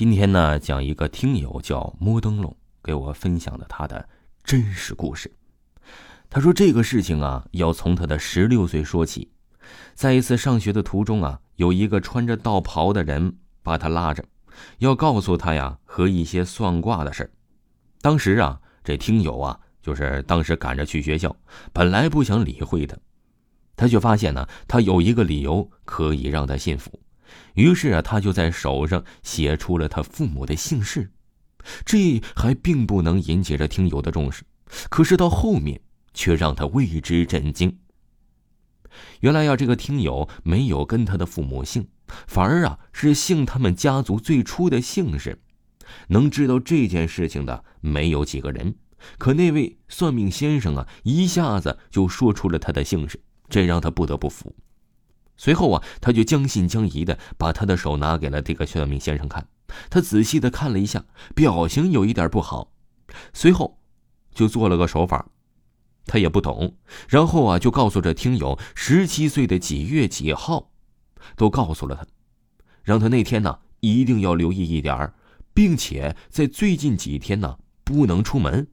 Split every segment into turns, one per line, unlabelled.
今天呢，讲一个听友叫摸灯笼给我分享的他的真实故事。他说这个事情啊，要从他的十六岁说起。在一次上学的途中啊，有一个穿着道袍的人把他拉着，要告诉他呀和一些算卦的事当时啊，这听友啊，就是当时赶着去学校，本来不想理会他，他却发现呢，他有一个理由可以让他信服。于是啊，他就在手上写出了他父母的姓氏，这还并不能引起这听友的重视，可是到后面却让他为之震惊。原来呀，这个听友没有跟他的父母姓，反而啊是姓他们家族最初的姓氏。能知道这件事情的没有几个人，可那位算命先生啊，一下子就说出了他的姓氏，这让他不得不服。随后啊，他就将信将疑的把他的手拿给了这个算命先生看。他仔细的看了一下，表情有一点不好。随后，就做了个手法，他也不懂。然后啊，就告诉这听友十七岁的几月几号，都告诉了他，让他那天呢一定要留意一点并且在最近几天呢不能出门，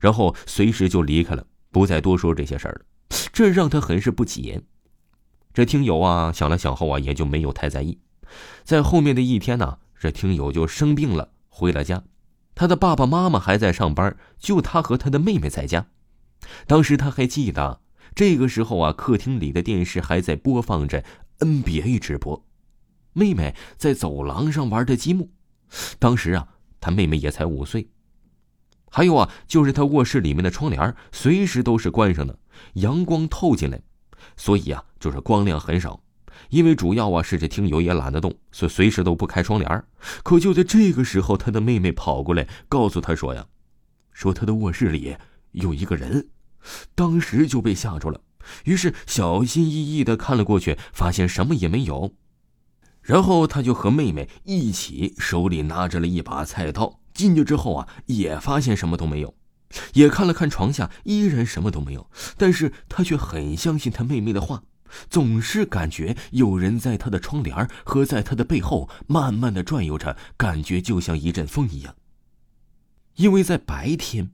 然后随时就离开了，不再多说这些事儿了。这让他很是不解。这听友啊，想了想后啊，也就没有太在意。在后面的一天呢，这听友就生病了，回了家。他的爸爸妈妈还在上班，就他和他的妹妹在家。当时他还记得，这个时候啊，客厅里的电视还在播放着 NBA 直播，妹妹在走廊上玩着积木。当时啊，他妹妹也才五岁。还有啊，就是他卧室里面的窗帘随时都是关上的，阳光透进来。所以啊，就是光亮很少，因为主要啊是这听友也懒得动，所以随时都不开窗帘。可就在这个时候，他的妹妹跑过来告诉他说呀：“说他的卧室里有一个人。”当时就被吓住了，于是小心翼翼的看了过去，发现什么也没有。然后他就和妹妹一起，手里拿着了一把菜刀，进去之后啊，也发现什么都没有。也看了看床下，依然什么都没有。但是他却很相信他妹妹的话，总是感觉有人在他的窗帘和在他的背后慢慢的转悠着，感觉就像一阵风一样。因为在白天，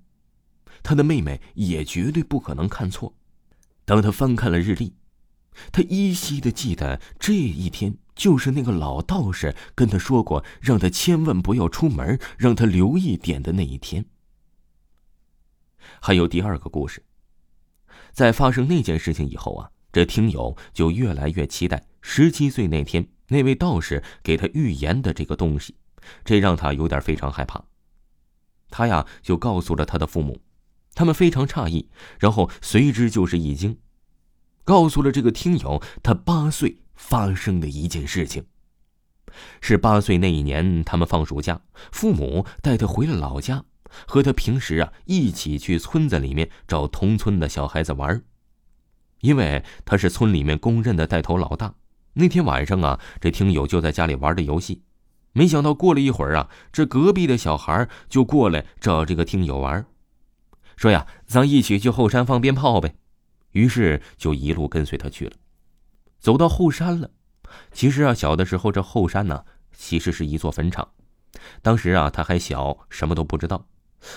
他的妹妹也绝对不可能看错。当他翻看了日历，他依稀的记得这一天就是那个老道士跟他说过，让他千万不要出门，让他留一点的那一天。还有第二个故事，在发生那件事情以后啊，这听友就越来越期待十七岁那天那位道士给他预言的这个东西，这让他有点非常害怕。他呀就告诉了他的父母，他们非常诧异，然后随之就是一惊，告诉了这个听友他八岁发生的一件事情。是八岁那一年，他们放暑假，父母带他回了老家。和他平时啊一起去村子里面找同村的小孩子玩因为他是村里面公认的带头老大。那天晚上啊，这听友就在家里玩着游戏，没想到过了一会儿啊，这隔壁的小孩就过来找这个听友玩，说呀，咱一起去后山放鞭炮呗。于是就一路跟随他去了。走到后山了，其实啊，小的时候这后山呢，其实是一座坟场。当时啊，他还小，什么都不知道。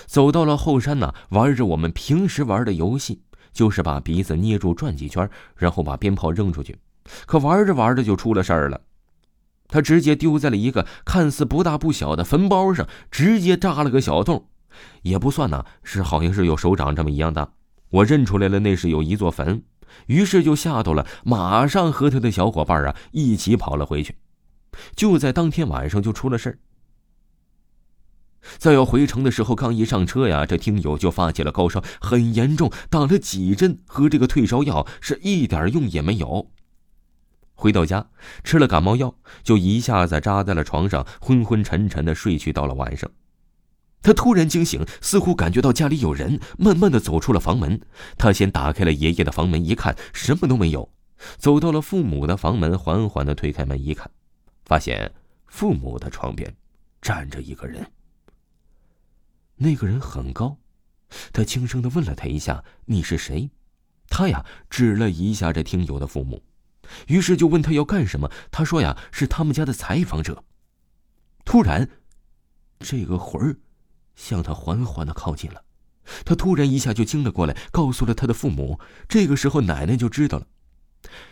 走到了后山呢，玩着我们平时玩的游戏，就是把鼻子捏住转几圈，然后把鞭炮扔出去。可玩着玩着就出了事儿了，他直接丢在了一个看似不大不小的坟包上，直接扎了个小洞，也不算呢，是好像是有手掌这么一样大。我认出来了，那是有一座坟，于是就吓到了，马上和他的小伙伴啊一起跑了回去。就在当天晚上就出了事儿。在要回城的时候，刚一上车呀，这听友就发起了高烧，很严重，打了几针和这个退烧药，是一点用也没有。回到家，吃了感冒药，就一下子扎在了床上，昏昏沉沉的睡去。到了晚上，他突然惊醒，似乎感觉到家里有人，慢慢的走出了房门。他先打开了爷爷的房门，一看什么都没有，走到了父母的房门，缓缓的推开门一看，发现父母的床边站着一个人。那个人很高，他轻声的问了他一下：“你是谁？”他呀指了一下这听友的父母，于是就问他要干什么。他说呀是他们家的采访者。突然，这个魂儿向他缓缓的靠近了。他突然一下就惊了过来，告诉了他的父母。这个时候，奶奶就知道了。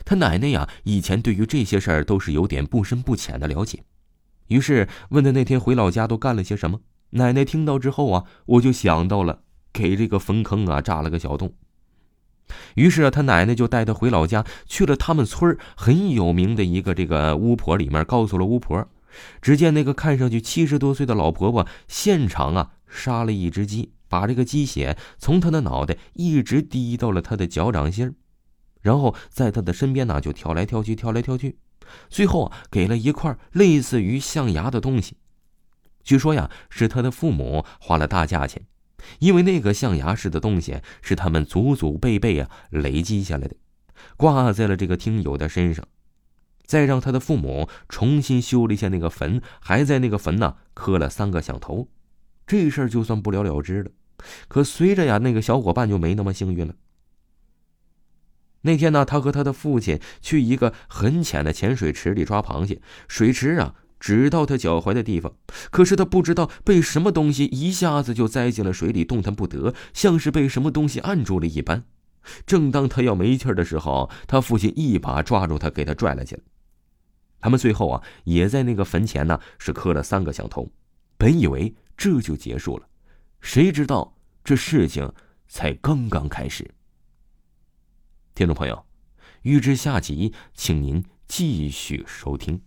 他奶奶呀，以前对于这些事儿都是有点不深不浅的了解，于是问他那天回老家都干了些什么。奶奶听到之后啊，我就想到了给这个坟坑啊扎了个小洞。于是啊，他奶奶就带他回老家，去了他们村很有名的一个这个巫婆里面，告诉了巫婆。只见那个看上去七十多岁的老婆婆，现场啊杀了一只鸡，把这个鸡血从她的脑袋一直滴到了她的脚掌心然后在她的身边呢就跳来跳去，跳来跳去，最后啊给了一块类似于象牙的东西。据说呀，是他的父母花了大价钱，因为那个象牙似的东西是他们祖祖辈辈啊累积下来的，挂在了这个听友的身上，再让他的父母重新修了一下那个坟，还在那个坟呢磕了三个响头，这事儿就算不了了之了。可随着呀，那个小伙伴就没那么幸运了。那天呢，他和他的父亲去一个很浅的浅水池里抓螃蟹，水池啊。只到他脚踝的地方，可是他不知道被什么东西一下子就栽进了水里，动弹不得，像是被什么东西按住了一般。正当他要没气儿的时候，他父亲一把抓住他，给他拽了起来。他们最后啊，也在那个坟前呢，是磕了三个响头。本以为这就结束了，谁知道这事情才刚刚开始。听众朋友，欲知下集，请您继续收听。